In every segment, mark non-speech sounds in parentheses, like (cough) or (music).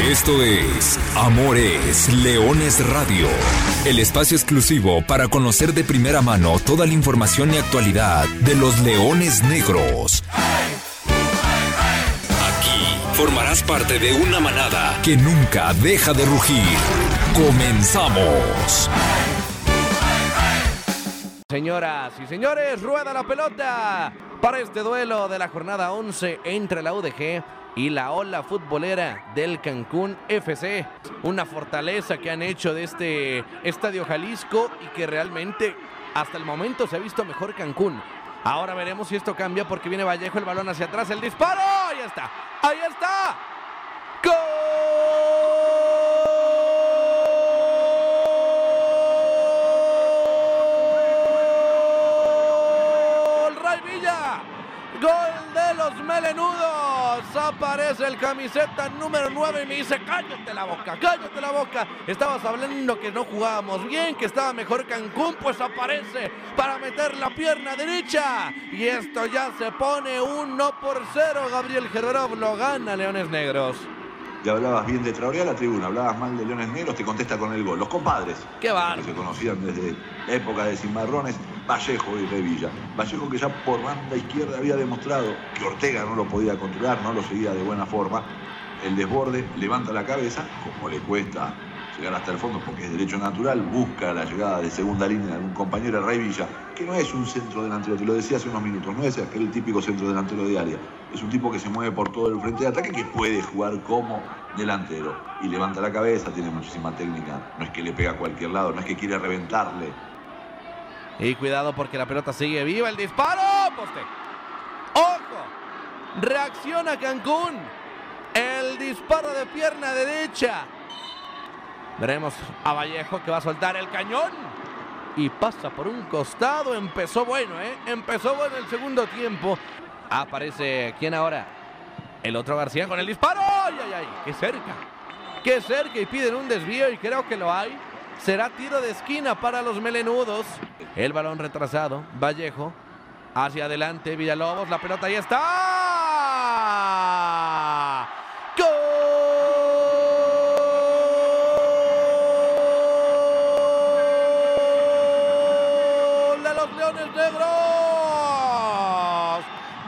Esto es Amores Leones Radio, el espacio exclusivo para conocer de primera mano toda la información y actualidad de los leones negros. Aquí formarás parte de una manada que nunca deja de rugir. Comenzamos. Señoras y señores, rueda la pelota para este duelo de la jornada 11 entre la UDG y la ola futbolera del Cancún FC. Una fortaleza que han hecho de este Estadio Jalisco y que realmente hasta el momento se ha visto mejor Cancún. Ahora veremos si esto cambia porque viene Vallejo, el balón hacia atrás, el disparo. Ahí está, ahí está. ¡Gol! ¡Ray Villa! ¡Gol de los melenudos! Aparece el camiseta número 9 y me dice, cállate la boca, cállate la boca. Estabas hablando que no jugábamos bien, que estaba mejor Cancún, pues aparece para meter la pierna derecha. Y esto ya se pone 1 por 0. Gabriel Gerberov lo gana Leones Negros. Y hablabas bien de Traoré a la tribuna, hablabas mal de Leones Negros, te contesta con el gol. Los compadres, ¡Qué que se conocían desde la época de Cimarrones, Vallejo y Revilla. Vallejo que ya por banda izquierda había demostrado que Ortega no lo podía controlar, no lo seguía de buena forma. El desborde, levanta la cabeza, como le cuesta llegar hasta el fondo porque es derecho natural, busca la llegada de segunda línea de algún compañero, Rey Villa, que no es un centro delantero, te lo decía hace unos minutos, no es aquel típico centro delantero de área, es un tipo que se mueve por todo el frente de ataque que puede jugar como delantero y levanta la cabeza, tiene muchísima técnica, no es que le pega a cualquier lado, no es que quiere reventarle, Y cuidado porque la pelota sigue viva. El disparo. Poste. ¡Ojo! Reacciona Cancún. El disparo de pierna derecha. Veremos a Vallejo que va a soltar el cañón. Y pasa por un costado. Empezó bueno, ¿eh? Empezó bueno el segundo tiempo. Aparece, ¿quién ahora? El otro García con el disparo. ¡Ay, ay, ay! ¡Qué cerca! ¡Qué cerca! Y piden un desvío y creo que lo hay. Será tiro de esquina para los melenudos. El balón retrasado. Vallejo. Hacia adelante. Villalobos. La pelota ahí está. ¡Gol de los Leones Negros!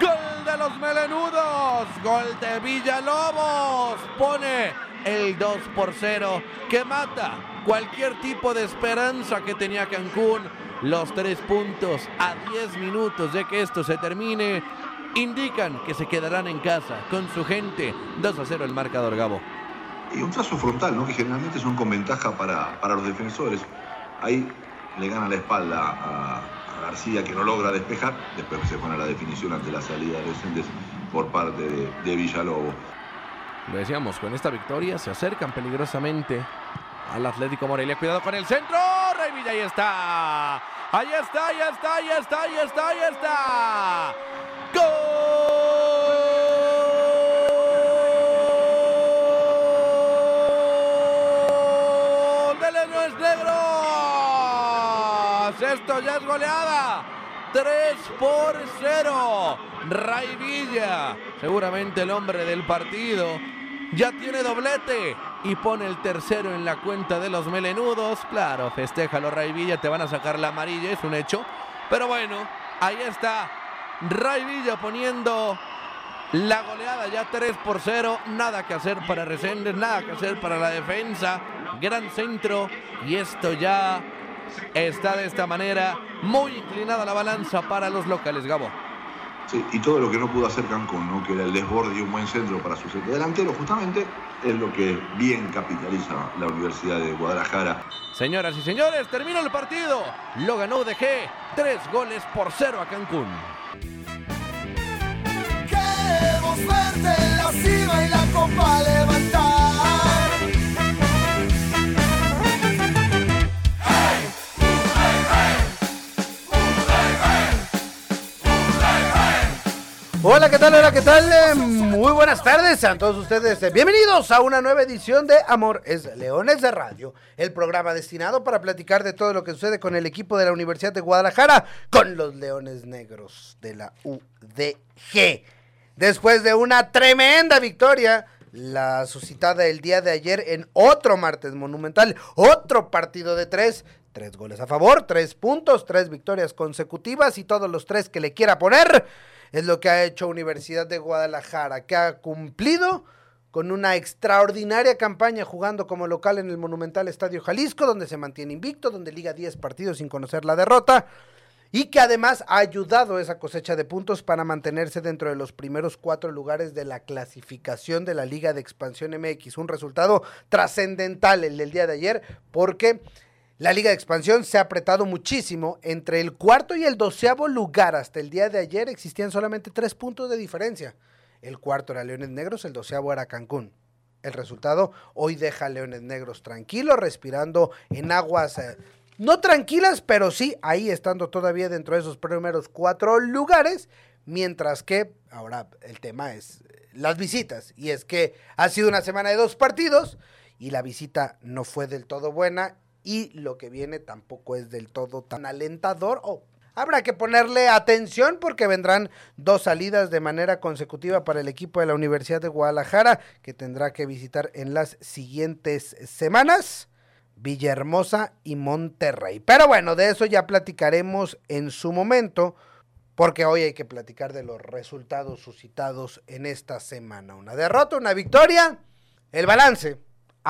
¡Gol de los melenudos! ¡Gol de Villalobos! Pone el 2 por 0 que mata cualquier tipo de esperanza que tenía Cancún. Los tres puntos a 10 minutos de que esto se termine indican que se quedarán en casa con su gente. 2 a 0 el marcador Gabo. Y un trazo frontal, ¿no? que generalmente son con ventaja para, para los defensores. Ahí le gana la espalda a, García, que no logra despejar. Después se pone la definición ante la salida de Docentes por parte de, de Villalobos. Lo decíamos, con esta victoria se acercan peligrosamente al Atlético Morelia. Cuidado con el centro. Rey Villa, ahí está. Ahí está, ahí está, ahí está, ahí está, ahí está. ¡Gol de Leones Negros! Esto ya es goleada. 3 por 0. Ray Villa, seguramente el hombre del partido, ya tiene doblete y pone el tercero en la cuenta de los melenudos. Claro, festéjalo Ray Villa, te van a sacar la amarilla, es un hecho. Pero bueno, ahí está Ray Villa poniendo la goleada ya 3 por 0. Nada que hacer para Reséndez, nada que hacer para la defensa. Gran centro y esto ya está de esta manera muy inclinada la balanza para los locales, Gabo. Sí, y todo lo que no pudo hacer Cancún, ¿no? que era el desborde y un buen centro para su centro delantero, justamente es lo que bien capitaliza la Universidad de Guadalajara. Señoras y señores, termina el partido. Lo ganó DG. Tres goles por cero a Cancún. Queremos verte en la cima y la copa levantar. Hola, ¿qué tal? Hola, ¿qué tal? Eh, Muy buenas tardes a todos ustedes. eh, Bienvenidos a una nueva edición de Amor es Leones de Radio, el programa destinado para platicar de todo lo que sucede con el equipo de la Universidad de Guadalajara, con los Leones Negros de la UDG. Después de una tremenda victoria, la suscitada el día de ayer en otro martes monumental, otro partido de tres, tres goles a favor, tres puntos, tres victorias consecutivas y todos los tres que le quiera poner, es lo que ha hecho Universidad de Guadalajara, que ha cumplido con una extraordinaria campaña jugando como local en el monumental Estadio Jalisco, donde se mantiene invicto, donde liga 10 partidos sin conocer la derrota y que además ha ayudado esa cosecha de puntos para mantenerse dentro de los primeros cuatro lugares de la clasificación de la Liga de Expansión MX. Un resultado trascendental el del día de ayer porque la Liga de Expansión se ha apretado muchísimo. Entre el cuarto y el doceavo lugar hasta el día de ayer existían solamente tres puntos de diferencia. El cuarto era Leones Negros, el doceavo era Cancún. El resultado hoy deja a Leones Negros tranquilos, respirando en aguas eh, no tranquilas, pero sí ahí estando todavía dentro de esos primeros cuatro lugares, mientras que ahora el tema es eh, las visitas, y es que ha sido una semana de dos partidos y la visita no fue del todo buena y lo que viene tampoco es del todo tan alentador o Habrá que ponerle atención porque vendrán dos salidas de manera consecutiva para el equipo de la Universidad de Guadalajara que tendrá que visitar en las siguientes semanas. Villahermosa y Monterrey. Pero bueno, de eso ya platicaremos en su momento, porque hoy hay que platicar de los resultados suscitados en esta semana. Una derrota, una victoria, el balance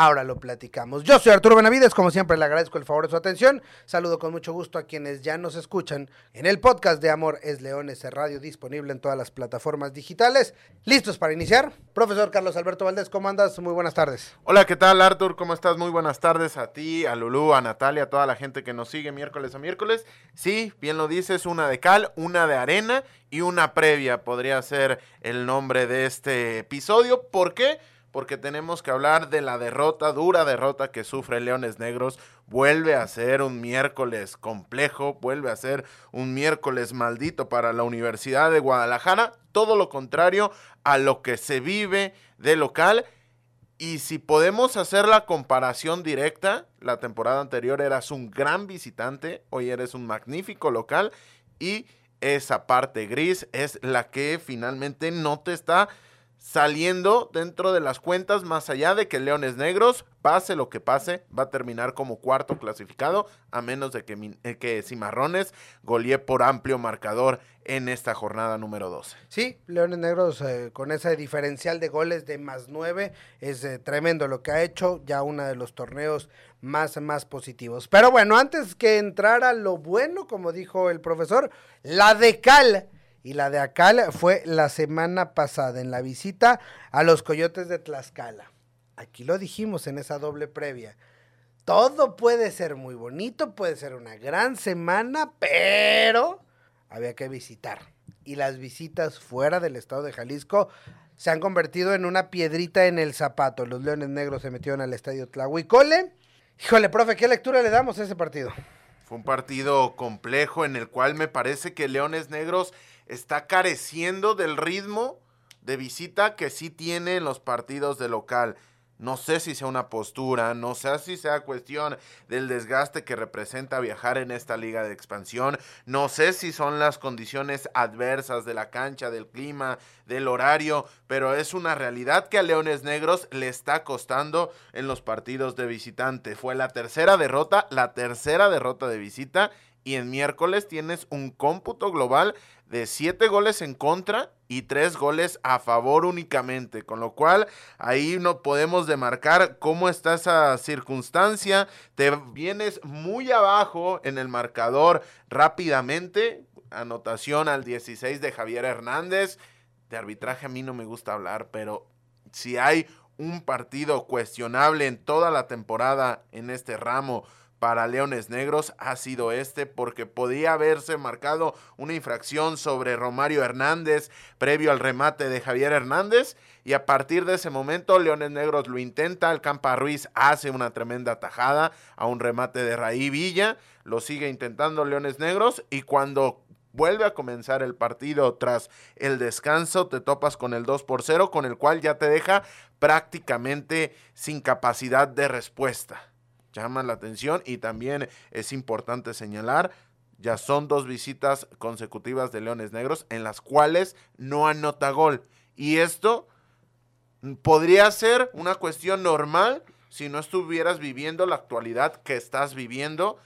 Ahora lo platicamos. Yo soy Arturo Benavides, como siempre le agradezco el favor de su atención. Saludo con mucho gusto a quienes ya nos escuchan en el podcast de Amor es Leones Radio, disponible en todas las plataformas digitales. ¿Listos para iniciar? Profesor Carlos Alberto Valdés, ¿cómo andas? Muy buenas tardes. Hola, ¿qué tal Artur? ¿Cómo estás? Muy buenas tardes a ti, a Lulú, a Natalia, a toda la gente que nos sigue miércoles a miércoles. Sí, bien lo dices, una de cal, una de arena y una previa podría ser el nombre de este episodio. ¿Por qué? Porque tenemos que hablar de la derrota, dura derrota que sufre Leones Negros. Vuelve a ser un miércoles complejo, vuelve a ser un miércoles maldito para la Universidad de Guadalajara. Todo lo contrario a lo que se vive de local. Y si podemos hacer la comparación directa, la temporada anterior eras un gran visitante, hoy eres un magnífico local y esa parte gris es la que finalmente no te está saliendo dentro de las cuentas, más allá de que Leones Negros, pase lo que pase, va a terminar como cuarto clasificado, a menos de que, eh, que Cimarrones golee por amplio marcador en esta jornada número 12. Sí, Leones Negros eh, con ese diferencial de goles de más nueve, es eh, tremendo lo que ha hecho, ya uno de los torneos más, más positivos. Pero bueno, antes que entrar a lo bueno, como dijo el profesor, la de Cal y la de Acal fue la semana pasada en la visita a los Coyotes de Tlaxcala. Aquí lo dijimos en esa doble previa. Todo puede ser muy bonito, puede ser una gran semana, pero había que visitar. Y las visitas fuera del estado de Jalisco se han convertido en una piedrita en el zapato. Los Leones Negros se metieron al estadio Tlahuicole. Híjole, profe, ¿qué lectura le damos a ese partido? Fue un partido complejo en el cual me parece que Leones Negros está careciendo del ritmo de visita que sí tiene en los partidos de local. No sé si sea una postura, no sé si sea cuestión del desgaste que representa viajar en esta liga de expansión, no sé si son las condiciones adversas de la cancha, del clima, del horario, pero es una realidad que a Leones Negros le está costando en los partidos de visitante. Fue la tercera derrota, la tercera derrota de visita y en miércoles tienes un cómputo global de siete goles en contra y tres goles a favor únicamente, con lo cual ahí no podemos demarcar cómo está esa circunstancia, te vienes muy abajo en el marcador rápidamente, anotación al 16 de Javier Hernández, de arbitraje a mí no me gusta hablar, pero si hay un partido cuestionable en toda la temporada en este ramo, para Leones Negros ha sido este porque podía haberse marcado una infracción sobre Romario Hernández previo al remate de Javier Hernández y a partir de ese momento Leones Negros lo intenta, el Campa Ruiz hace una tremenda tajada a un remate de Raí Villa, lo sigue intentando Leones Negros y cuando vuelve a comenzar el partido tras el descanso, te topas con el 2 por 0 con el cual ya te deja prácticamente sin capacidad de respuesta llama la atención y también es importante señalar, ya son dos visitas consecutivas de Leones Negros en las cuales no anota gol. Y esto podría ser una cuestión normal si no estuvieras viviendo la actualidad que estás viviendo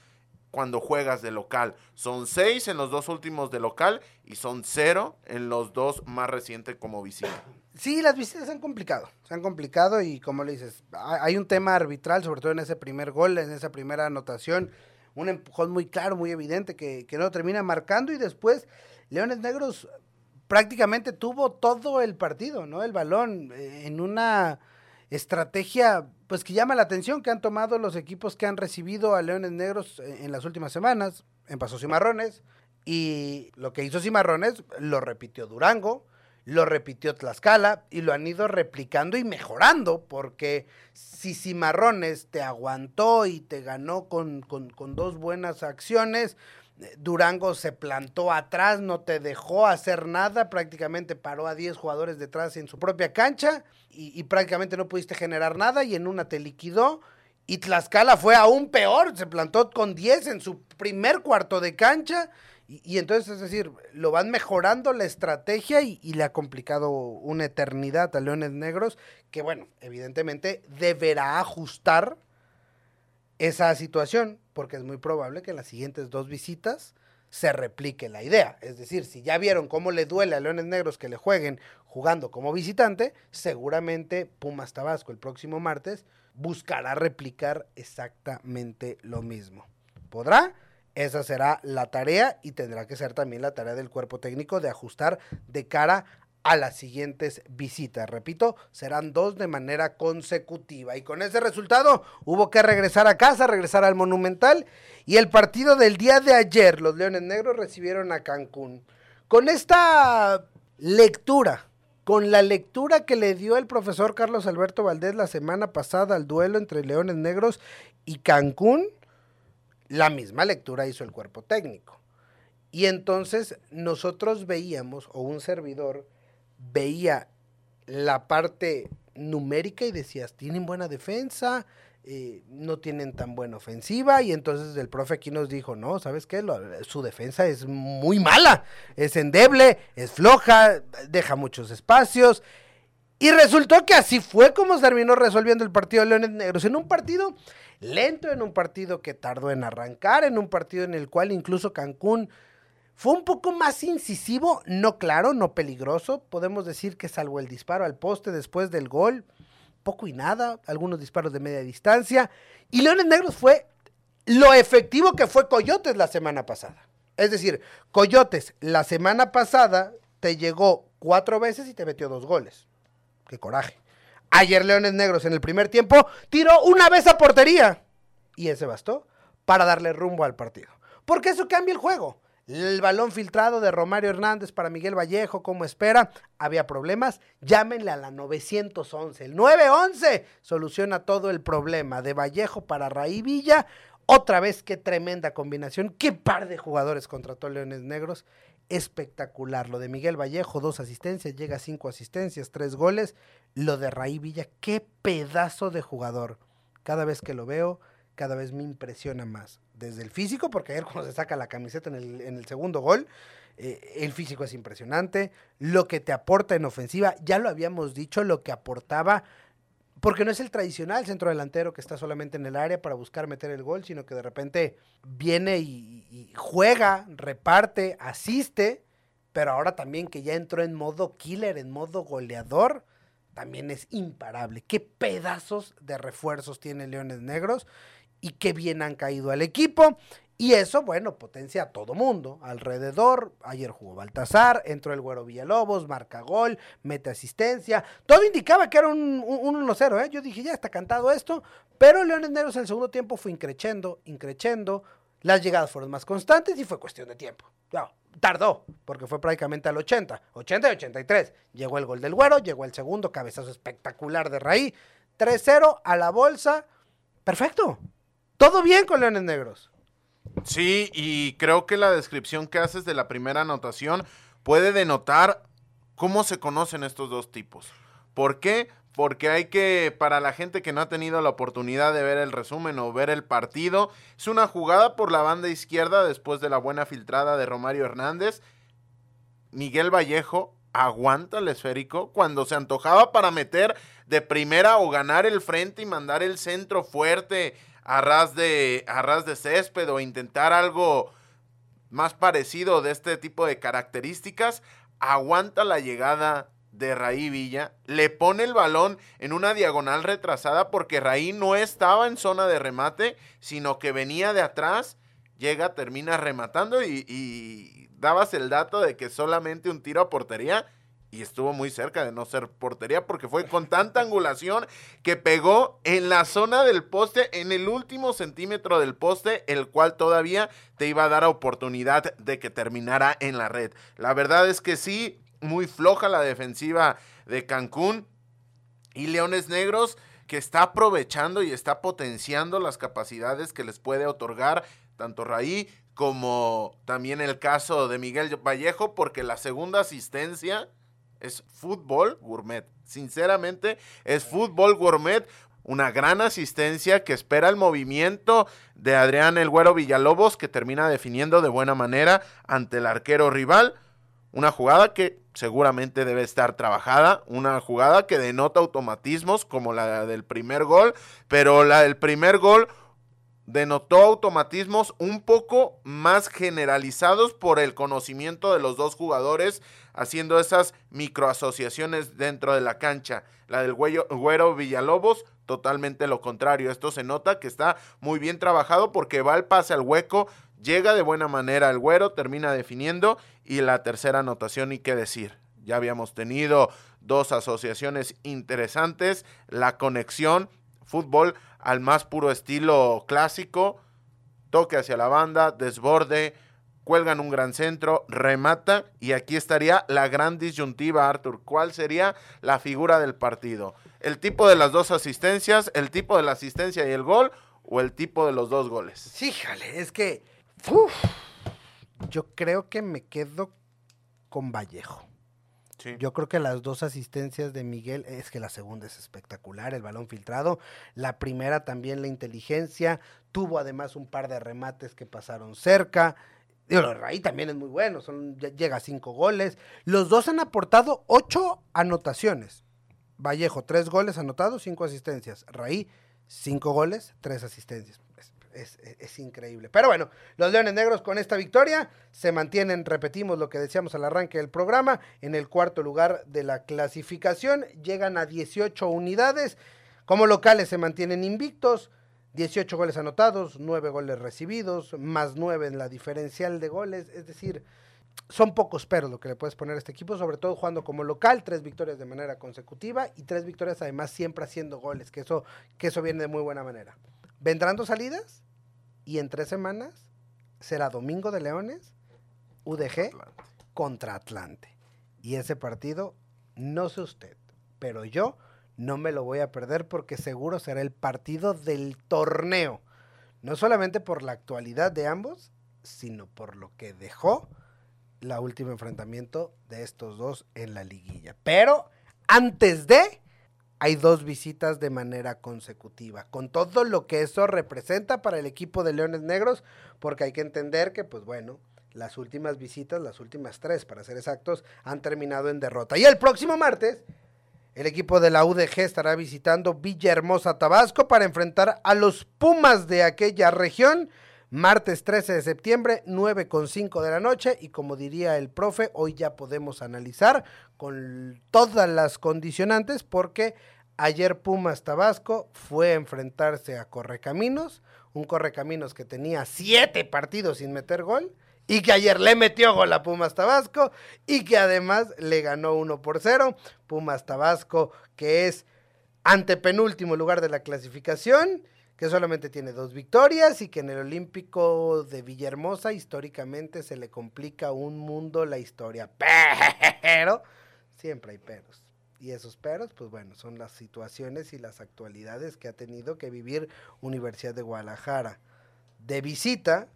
cuando juegas de local. Son seis en los dos últimos de local y son cero en los dos más recientes como visita. Sí, las visitas se han complicado, se han complicado y como le dices, hay un tema arbitral, sobre todo en ese primer gol, en esa primera anotación, un empujón muy claro, muy evidente que, no termina marcando y después Leones Negros prácticamente tuvo todo el partido, ¿no? El balón eh, en una estrategia pues que llama la atención que han tomado los equipos que han recibido a Leones Negros en las últimas semanas, en Pasos Cimarrones, y lo que hizo Cimarrones lo repitió Durango, lo repitió Tlaxcala y lo han ido replicando y mejorando, porque si Cimarrones te aguantó y te ganó con, con, dos buenas acciones, Durango se plantó atrás, no te dejó hacer nada, prácticamente paró a 10 jugadores detrás en su propia cancha y, prácticamente no pudiste generar nada y en una te liquidó. Y Tlaxcala fue aún peor, se plantó con 10 en su primer cuarto de cancha y, entonces, es decir, lo van mejorando la estrategia y, y, le ha complicado una eternidad a Leones Negros que, bueno, evidentemente deberá ajustar esa situación, porque es muy probable que en las siguientes dos visitas se replique la idea. Es decir, si ya vieron cómo le duele a Leones Negros que le jueguen jugando como visitante, seguramente Pumas Tabasco el próximo martes buscará replicar exactamente lo mismo. ¿Podrá? Esa será la tarea y tendrá que ser también la tarea del cuerpo técnico de ajustar de cara a las siguientes visitas. Repito, serán dos de manera consecutiva. Y con ese resultado hubo que regresar a casa, regresar al Monumental. Y el partido del día de ayer, los Leones Negros recibieron a Cancún. Con esta lectura, con la lectura que le dio el profesor Carlos Alberto Valdés la semana pasada al duelo entre Leones Negros y Cancún, la misma lectura hizo el cuerpo técnico. Y entonces nosotros veíamos, o un servidor, veía la parte numérica y decías, tienen buena defensa, eh, no tienen tan buena ofensiva y entonces el profe aquí nos dijo, no, ¿sabes qué? su defensa es muy mala, es endeble, es floja, deja muchos espacios. Y resultó que así fue como terminó resolviendo el partido de Leones Negros, en un partido lento, en un partido que tardó en arrancar, en un partido en el cual incluso Cancún fue un poco más incisivo, no claro, no peligroso. Podemos decir que salvo el disparo al poste después del gol, poco y nada, algunos disparos de media distancia. Y Leones Negros fue lo efectivo que fue Coyotes la semana pasada. Es decir, Coyotes la semana pasada te llegó cuatro veces y te metió dos goles. Qué coraje. Ayer Leones Negros en el primer tiempo tiró una vez a portería. Y ese bastó para darle rumbo al partido. Porque eso cambia el juego. El balón filtrado de Romario Hernández para Miguel Vallejo, como espera, había problemas. Llámenle a la 911. El 911 soluciona todo el problema de Vallejo para Raí Villa. Otra vez, qué tremenda combinación. Qué par de jugadores contrató Leones Negros. Espectacular. Lo de Miguel Vallejo, dos asistencias, llega a cinco asistencias, tres goles. Lo de Raí Villa, qué pedazo de jugador. Cada vez que lo veo, cada vez me impresiona más. Desde el físico, porque ayer cuando se saca la camiseta en el, en el segundo gol, eh, el físico es impresionante. Lo que te aporta en ofensiva, ya lo habíamos dicho, lo que aportaba, porque no es el tradicional centro delantero que está solamente en el área para buscar meter el gol, sino que de repente viene y, y juega, reparte, asiste, pero ahora también que ya entró en modo killer, en modo goleador también es imparable. Qué pedazos de refuerzos tiene Leones Negros y qué bien han caído al equipo. Y eso, bueno, potencia a todo mundo alrededor. Ayer jugó Baltasar, entró el Güero Villalobos, marca gol, mete asistencia. Todo indicaba que era un, 1-0, ¿eh? Yo dije, ya está cantado esto. Pero Leones Negros en el segundo tiempo fue increchendo, increchendo. Las llegadas fueron más constantes y fue cuestión de tiempo. tardó, porque fue prácticamente al 80, 80 y 83. Llegó el gol del Güero, llegó el segundo, cabezazo espectacular de Raí. 3-0 a la bolsa. Perfecto. Todo bien con Leones Negros. Sí, y creo que la descripción que haces de la primera anotación puede denotar cómo se conocen estos dos tipos. ¿Por qué? Porque hay que, para la gente que no ha tenido la oportunidad de ver el resumen o ver el partido, es una jugada por la banda izquierda después de la buena filtrada de Romario Hernández. Miguel Vallejo aguanta el esférico cuando se antojaba para meter de primera o ganar el frente y mandar el centro fuerte a ras de, de césped o intentar algo más parecido de este tipo de características, aguanta la llegada de Raí Villa, le pone el balón en una diagonal retrasada porque Raí no estaba en zona de remate, sino que venía de atrás, llega, termina rematando y, y dabas el dato de que solamente un tiro a portería y estuvo muy cerca de no ser portería porque fue con tanta angulación que pegó en la zona del poste, en el último centímetro del poste, el cual todavía te iba a dar oportunidad de que terminara en la red. La verdad es que sí, muy floja la defensiva de Cancún y Leones Negros que está aprovechando y está potenciando las capacidades que les puede otorgar tanto Raí como también el caso de Miguel Vallejo, porque la segunda asistencia es fútbol gourmet. Sinceramente, es fútbol gourmet. Una gran asistencia que espera el movimiento de Adrián El Güero Villalobos, que termina definiendo de buena manera ante el arquero rival. Una jugada que seguramente debe estar trabajada, una jugada que denota automatismos como la del primer gol, pero la del primer gol denotó automatismos un poco más generalizados por el conocimiento de los dos jugadores haciendo esas microasociaciones dentro de la cancha. La del güero Villalobos, totalmente lo contrario. Esto se nota que está muy bien trabajado porque va el pase al hueco, llega de buena manera el güero, termina definiendo y la tercera anotación y qué decir. Ya habíamos tenido dos asociaciones interesantes, la conexión, fútbol al más puro estilo clásico, toque hacia la banda, desborde, cuelgan un gran centro, remata y aquí estaría la gran disyuntiva, Arthur. ¿Cuál sería la figura del partido? ¿El tipo de las dos asistencias, el tipo de la asistencia y el gol o el tipo de los dos goles? Sí, jale, es que yo creo que me quedo con Vallejo. Yo creo que las dos asistencias de Miguel, es que la segunda es espectacular, el balón filtrado, la primera también la inteligencia, tuvo además un par de remates que pasaron cerca, Raí también es muy bueno, son, llega a cinco goles. Los dos han aportado ocho anotaciones. Vallejo, tres goles anotados, cinco asistencias. Raí, cinco goles, tres asistencias. Es, increíble. Pero bueno, los Leones Negros con esta victoria se mantienen, repetimos lo que decíamos al arranque del programa, en el cuarto lugar de la clasificación. Llegan a 18 unidades. Como locales se mantienen invictos. 18 goles anotados, 9 goles recibidos, más 9 en la diferencial de goles. Es decir, son pocos pero lo que le puedes poner a este equipo, sobre todo jugando como local, tres victorias de manera consecutiva y tres victorias además siempre haciendo goles, que eso, que eso viene de muy buena manera. Vendrán dos salidas y en tres semanas será Domingo de Leones, UDG contra Atlante. Y ese partido, no sé usted, pero yo no me lo voy a perder porque seguro será el partido del torneo. No solamente por la actualidad de ambos, sino por lo que dejó la último enfrentamiento de estos dos en la liguilla. Pero antes de, hay dos visitas de manera consecutiva, con todo lo que eso representa para el equipo de Leones Negros, porque hay que entender que, pues bueno, las últimas visitas, las últimas tres para ser exactos, han terminado en derrota. Y el próximo martes el equipo de la UDG estará visitando Villahermosa, Tabasco, para enfrentar a los Pumas de aquella región. Martes 13 de septiembre, 9 con 5 de la noche. Y como diría el profe, hoy ya podemos analizar con todas las condicionantes, porque ayer Pumas Tabasco fue a enfrentarse a Correcaminos, un Correcaminos que tenía siete partidos sin meter gol y que ayer le metió gol a Pumas Tabasco y que además le ganó 1 por 0. Pumas Tabasco, que es antepenúltimo lugar de la clasificación, que solamente tiene dos victorias y que en el Olímpico de Villahermosa históricamente se le complica un mundo la historia. (laughs) Pero siempre hay peros. Y esos peros, pues bueno, son las situaciones y las actualidades que ha tenido que vivir Universidad de Guadalajara. De visita,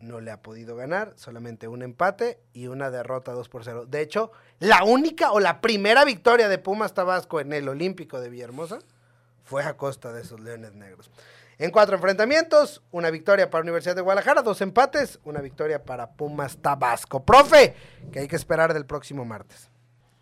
no le ha podido ganar, solamente un empate y una derrota 2 por 0. De hecho, la única o la primera victoria de Pumas Tabasco en el Olímpico de Villahermosa fue a costa de esos Leones Negros. En cuatro enfrentamientos, una victoria para Universidad de Guadalajara, dos empates, una victoria para Pumas Tabasco. Profe, ¿qué hay que esperar del próximo martes?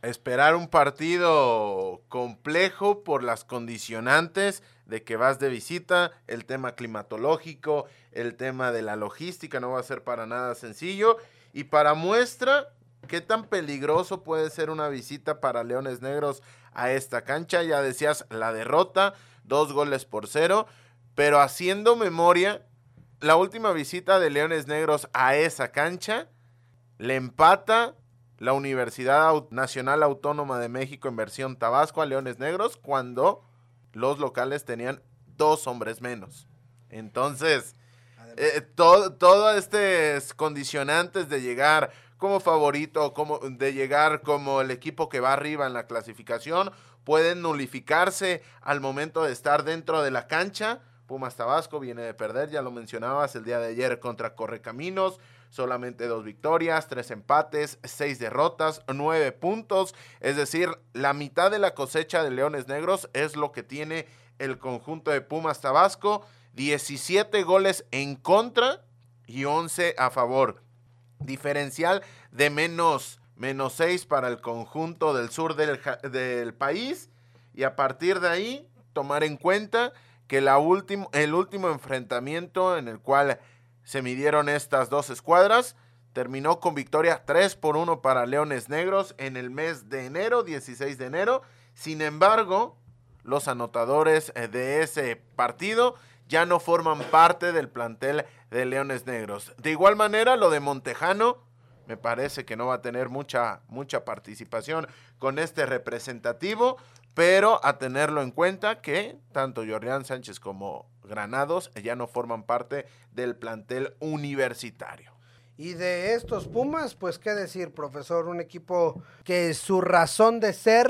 esperar un partido complejo por las condicionantes de que vas de visita, el tema climatológico, el tema de la logística no va a ser para nada sencillo. Y para muestra, ¿qué tan peligroso puede ser una visita para Leones Negros a esta cancha? Ya decías, la derrota, dos goles por cero, pero haciendo memoria, la última visita de Leones Negros a esa cancha le empata la Universidad Nacional Autónoma de México en versión Tabasco a Leones Negros cuando los locales tenían dos hombres menos. Entonces, eh, todo, todas estas condicionantes de llegar como favorito, como, de llegar como el equipo que va arriba en la clasificación, pueden nulificarse al momento de estar dentro de la cancha. Pumas Tabasco viene de perder, ya lo mencionabas el día de ayer contra Correcaminos, solamente dos victorias, tres empates, seis derrotas, nueve puntos, es decir, la mitad de la cosecha de Leones Negros es lo que tiene el conjunto de Pumas Tabasco, 17 goles en contra y 11 a favor. Diferencial de menos, menos 6 para el conjunto del sur del, del país y a partir de ahí tomar en cuenta que la el último enfrentamiento en el cual se midieron estas dos escuadras terminó con victoria 3 por 1 para Leones Negros en el mes de enero, 16 de enero. Sin embargo, los anotadores eh, de ese partido ya no forman parte del plantel de Leones Negros. De igual manera, lo de Montejano me parece que no va a tener mucha, mucha participación con este representativo, pero a tenerlo en cuenta que tanto Jordián Sánchez como Granados ya no forman parte del plantel universitario. Y de estos Pumas, pues qué decir, profesor, un equipo que su razón de ser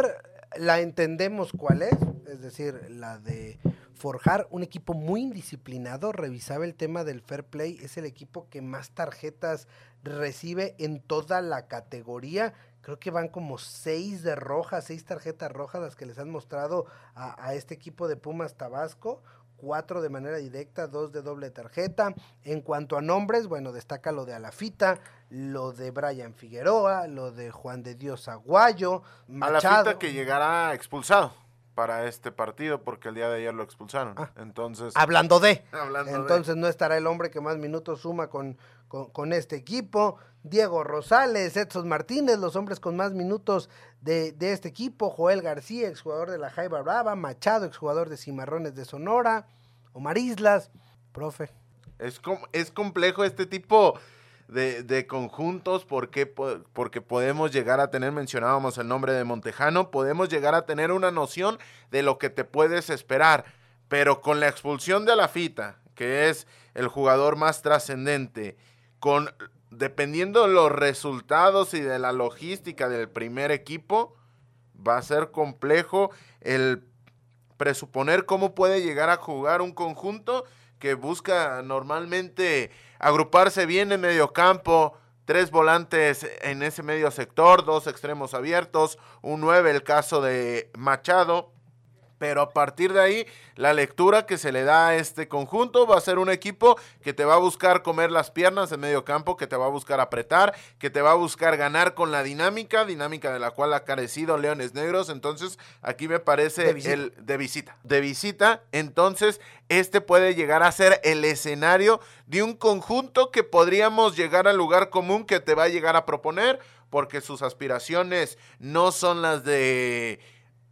la entendemos cuál es, es decir, la de forjar un equipo muy indisciplinado, revisaba el tema del fair play, es el equipo que más tarjetas recibe en toda la categoría. Creo que van como seis de rojas, seis tarjetas rojas las que les han mostrado a, a este equipo de Pumas Tabasco cuatro de manera directa, dos de doble tarjeta. En cuanto a nombres, bueno, destaca lo de Alafita, lo de Brian Figueroa, lo de Juan de Dios Aguayo, Machado. Alafita que llegará expulsado para este partido porque el día de ayer lo expulsaron. Ah. entonces, hablando de, (laughs) entonces no estará el hombre que más minutos suma con, con, este equipo. Diego Rosales, Edson Martínez, los hombres con más minutos de, de este equipo. Joel García, exjugador de la Jaiba Brava. Machado, exjugador de Cimarrones de Sonora. Omar Islas, profe. Es, es complejo este tipo de, conjuntos, porque, porque podemos llegar a tener, mencionábamos el nombre de Montejano, podemos llegar a tener una noción de lo que te puedes esperar, pero con la expulsión de Alafita, que es el jugador más trascendente, con dependiendo de los resultados y de la logística del primer equipo, va a ser complejo el presuponer cómo puede llegar a jugar un conjunto que busca normalmente agruparse bien en medio campo, tres volantes en ese medio sector, dos extremos abiertos, un 9 el caso de Machado, pero a partir de ahí la lectura que se le da a este conjunto va a ser un equipo que te va a buscar comer las piernas en medio campo, que te va a buscar apretar, que te va a buscar ganar con la dinámica, dinámica de la cual ha carecido Leones Negros, entonces aquí me parece el de visita, de visita, entonces este puede llegar a ser el escenario de un conjunto que podríamos llegar al lugar común que te va a llegar a proponer, porque sus aspiraciones no son las de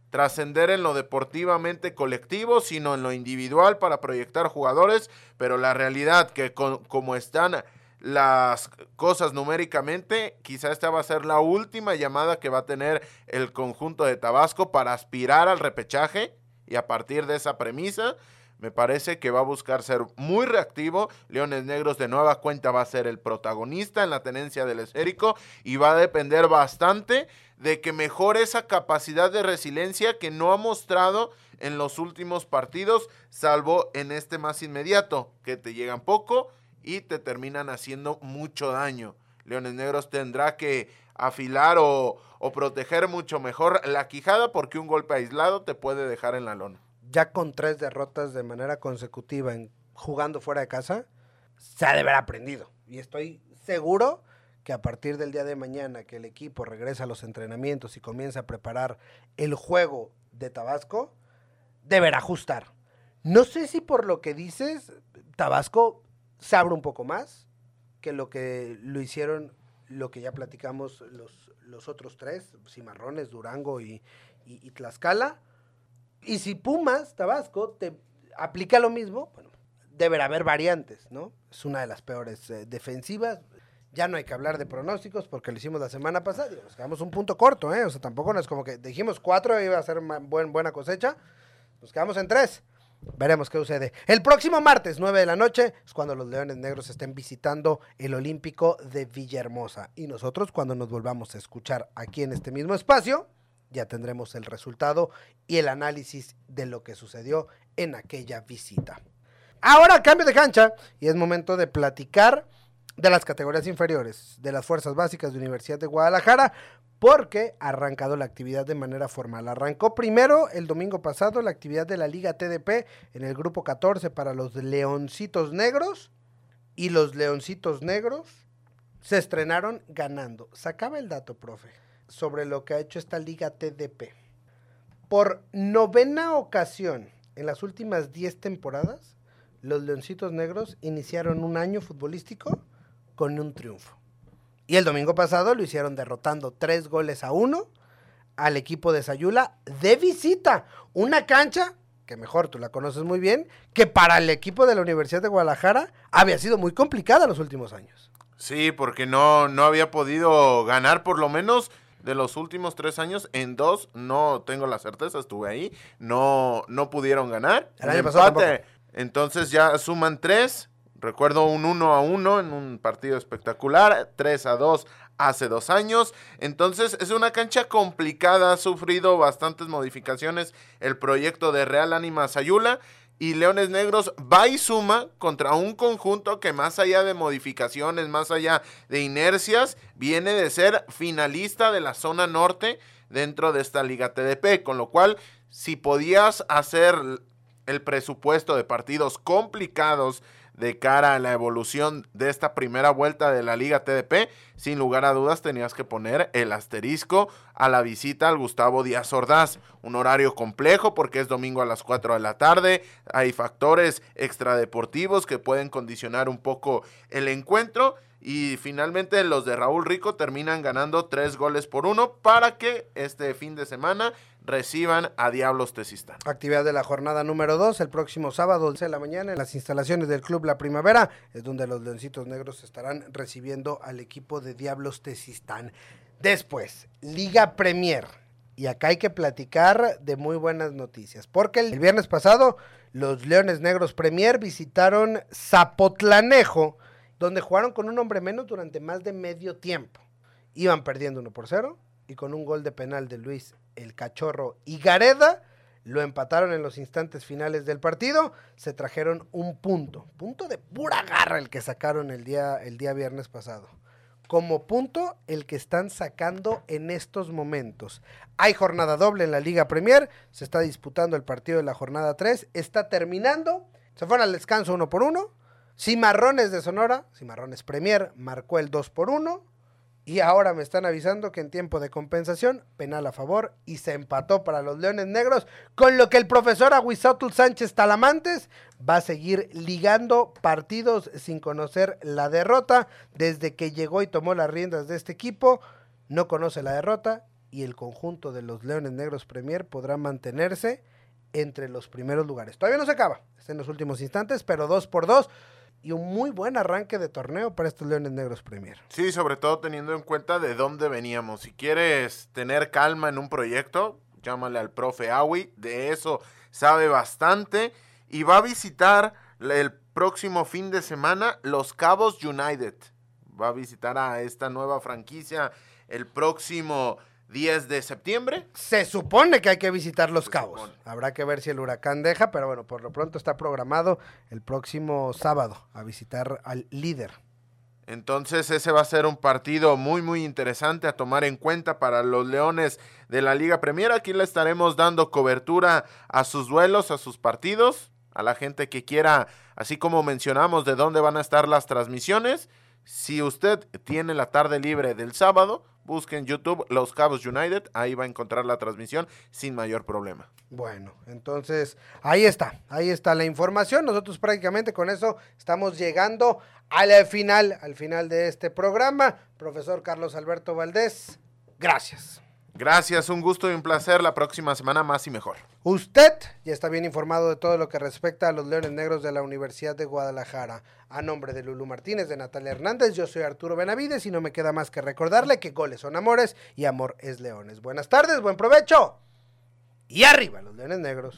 trascender en lo deportivamente colectivo, sino en lo individual para proyectar jugadores, pero la realidad que como están las cosas numéricamente, quizá esta va a ser la última llamada que va a tener el conjunto de Tabasco para aspirar al repechaje y a partir de esa premisa me parece que va a buscar ser muy reactivo. Leones Negros de nueva cuenta va a ser el protagonista en la tenencia del esférico y va a depender bastante de que mejore esa capacidad de resiliencia que no ha mostrado en los últimos partidos, salvo en este más inmediato, que te llegan poco y te terminan haciendo mucho daño. Leones Negros tendrá que afilar o, o proteger mucho mejor la quijada porque un golpe aislado te puede dejar en la lona. Ya con tres derrotas de manera consecutiva en, jugando fuera de casa, se ha de haber aprendido. Y estoy seguro que a partir del día de mañana que el equipo regresa a los entrenamientos y comienza a preparar el juego de Tabasco, deberá ajustar. No sé si por lo que dices, Tabasco se abre un poco más que lo que lo hicieron, lo que ya platicamos los, los otros tres, Cimarrones, Durango y, y- Tlaxcala. Y si Pumas, Tabasco, te aplica lo mismo, deberá haber variantes, ¿no? Es una de las peores eh, defensivas. Ya no hay que hablar de pronósticos porque lo hicimos la semana pasada. Digo, nos quedamos un punto corto, ¿eh? O sea, tampoco no es como que dijimos cuatro iba a ser buen, buena cosecha. Nos quedamos en tres. Veremos qué sucede. El próximo martes, 9 de la noche, es cuando los Leones Negros estén visitando el Olímpico de Villahermosa. Y nosotros, cuando nos volvamos a escuchar aquí en este mismo espacio, ya tendremos el resultado y el análisis de lo que sucedió en aquella visita. Ahora cambio de cancha y es momento de platicar de las categorías inferiores de las fuerzas básicas de Universidad de Guadalajara porque ha arrancado la actividad de manera formal. Arrancó primero el domingo pasado la actividad de la Liga TDP en el grupo 14 para los Leoncitos Negros y los Leoncitos Negros se estrenaron ganando. Sacaba el dato, profe, sobre lo que ha hecho esta Liga TDP. Por novena ocasión en las últimas 10 temporadas, los Leoncitos Negros iniciaron un año futbolístico con un triunfo. Y el domingo pasado lo hicieron derrotando tres goles a uno al equipo de Sayula de visita. Una cancha, que mejor tú la conoces muy bien, que para el equipo de la Universidad de Guadalajara había sido muy complicada los últimos años. Sí, porque no, no había podido ganar por lo menos de los últimos tres años. En dos, no tengo la certeza, estuve ahí. No, no pudieron ganar. El año pasado. Entonces ya suman tres. Recuerdo un 1 a 1 en un partido espectacular. 3 a 2 hace dos años. Entonces es una cancha complicada. Ha sufrido bastantes modificaciones el proyecto de Real Ánima Sayula. Y Leones Negros va y suma contra un conjunto que más allá de modificaciones, más allá de inercias, viene de ser finalista de la zona norte dentro de esta liga TDP. Con lo cual, si podías hacer el presupuesto de partidos complicados de cara a la evolución de esta primera vuelta de la Liga TDP, sin lugar a dudas tenías que poner el asterisco a la visita al Gustavo Díaz Ordaz. Un horario complejo porque es domingo a las 4 de la tarde, hay factores extradeportivos que pueden condicionar un poco el encuentro y finalmente los de Raúl Rico terminan ganando tres goles por uno para que este fin de semana reciban a Diablos Tezistán. Actividad de la jornada número 2, el próximo sábado, 11 de la mañana, en las instalaciones del Club La Primavera, es donde los Leoncitos Negros estarán recibiendo al equipo de Diablos Tezistán. Después, Liga Premier. Y acá hay que platicar de muy buenas noticias, porque el viernes pasado los Leones Negros Premier visitaron Zapotlanejo, donde jugaron con un hombre menos durante más de medio tiempo. Iban perdiendo 1 por 0 y con un gol de penal de Luis el Cachorro y Gareda lo empataron en los instantes finales del partido, se trajeron un punto, punto de pura garra el que sacaron el día, el día viernes pasado. Como punto el que están sacando en estos momentos. Hay jornada doble en la Liga Premier, se está disputando el partido de la jornada 3, está terminando, se fueron al descanso uno por uno. Cimarrones de Sonora, Cimarrones Premier, marcó el 2 por 1. Y ahora me están avisando que en tiempo de compensación, penal a favor y se empató para los Leones Negros, con lo que el profesor Aguizotul Sánchez Talamantes va a seguir ligando partidos sin conocer la derrota. Desde que llegó y tomó las riendas de este equipo, no conoce la derrota y el conjunto de los Leones Negros Premier podrá mantenerse entre los primeros lugares. Todavía no se acaba, está en los últimos instantes, pero dos por dos y un muy buen arranque de torneo para estos Leones Negros Premier. Sí, sobre todo teniendo en cuenta de dónde veníamos. Si quieres tener calma en un proyecto, llámale al profe Awi, de eso sabe bastante. Y va a visitar el próximo fin de semana Los Cabos United. Va a visitar a esta nueva franquicia el próximo 10 de septiembre. Se supone que hay que visitar Los Se Cabos. supone. Habrá que ver si el huracán deja, pero bueno, por lo pronto está programado el próximo sábado a visitar al líder. Entonces ese va a ser un partido muy muy interesante a tomar en cuenta para los Leones de la Liga Premier. Aquí le estaremos dando cobertura a sus duelos, a sus partidos, a la gente que quiera, así como mencionamos de dónde van a estar las transmisiones. Si usted tiene la tarde libre del sábado, busque en YouTube Los Cabos United, ahí va a encontrar la transmisión sin mayor problema. Bueno, entonces ahí está, ahí está la información. Nosotros prácticamente con eso estamos llegando al final, al final de este programa. Profesor Carlos Alberto Valdés, gracias. Gracias, un gusto y un placer. La próxima semana más y mejor. Usted ya está bien informado de todo lo que respecta a los Leones Negros de la Universidad de Guadalajara. A nombre de Lulu Martínez, de Natalia Hernández, yo soy Arturo Benavides y no me queda más que recordarle que goles son amores y amor es leones. Buenas tardes, buen provecho. Y arriba los Leones Negros.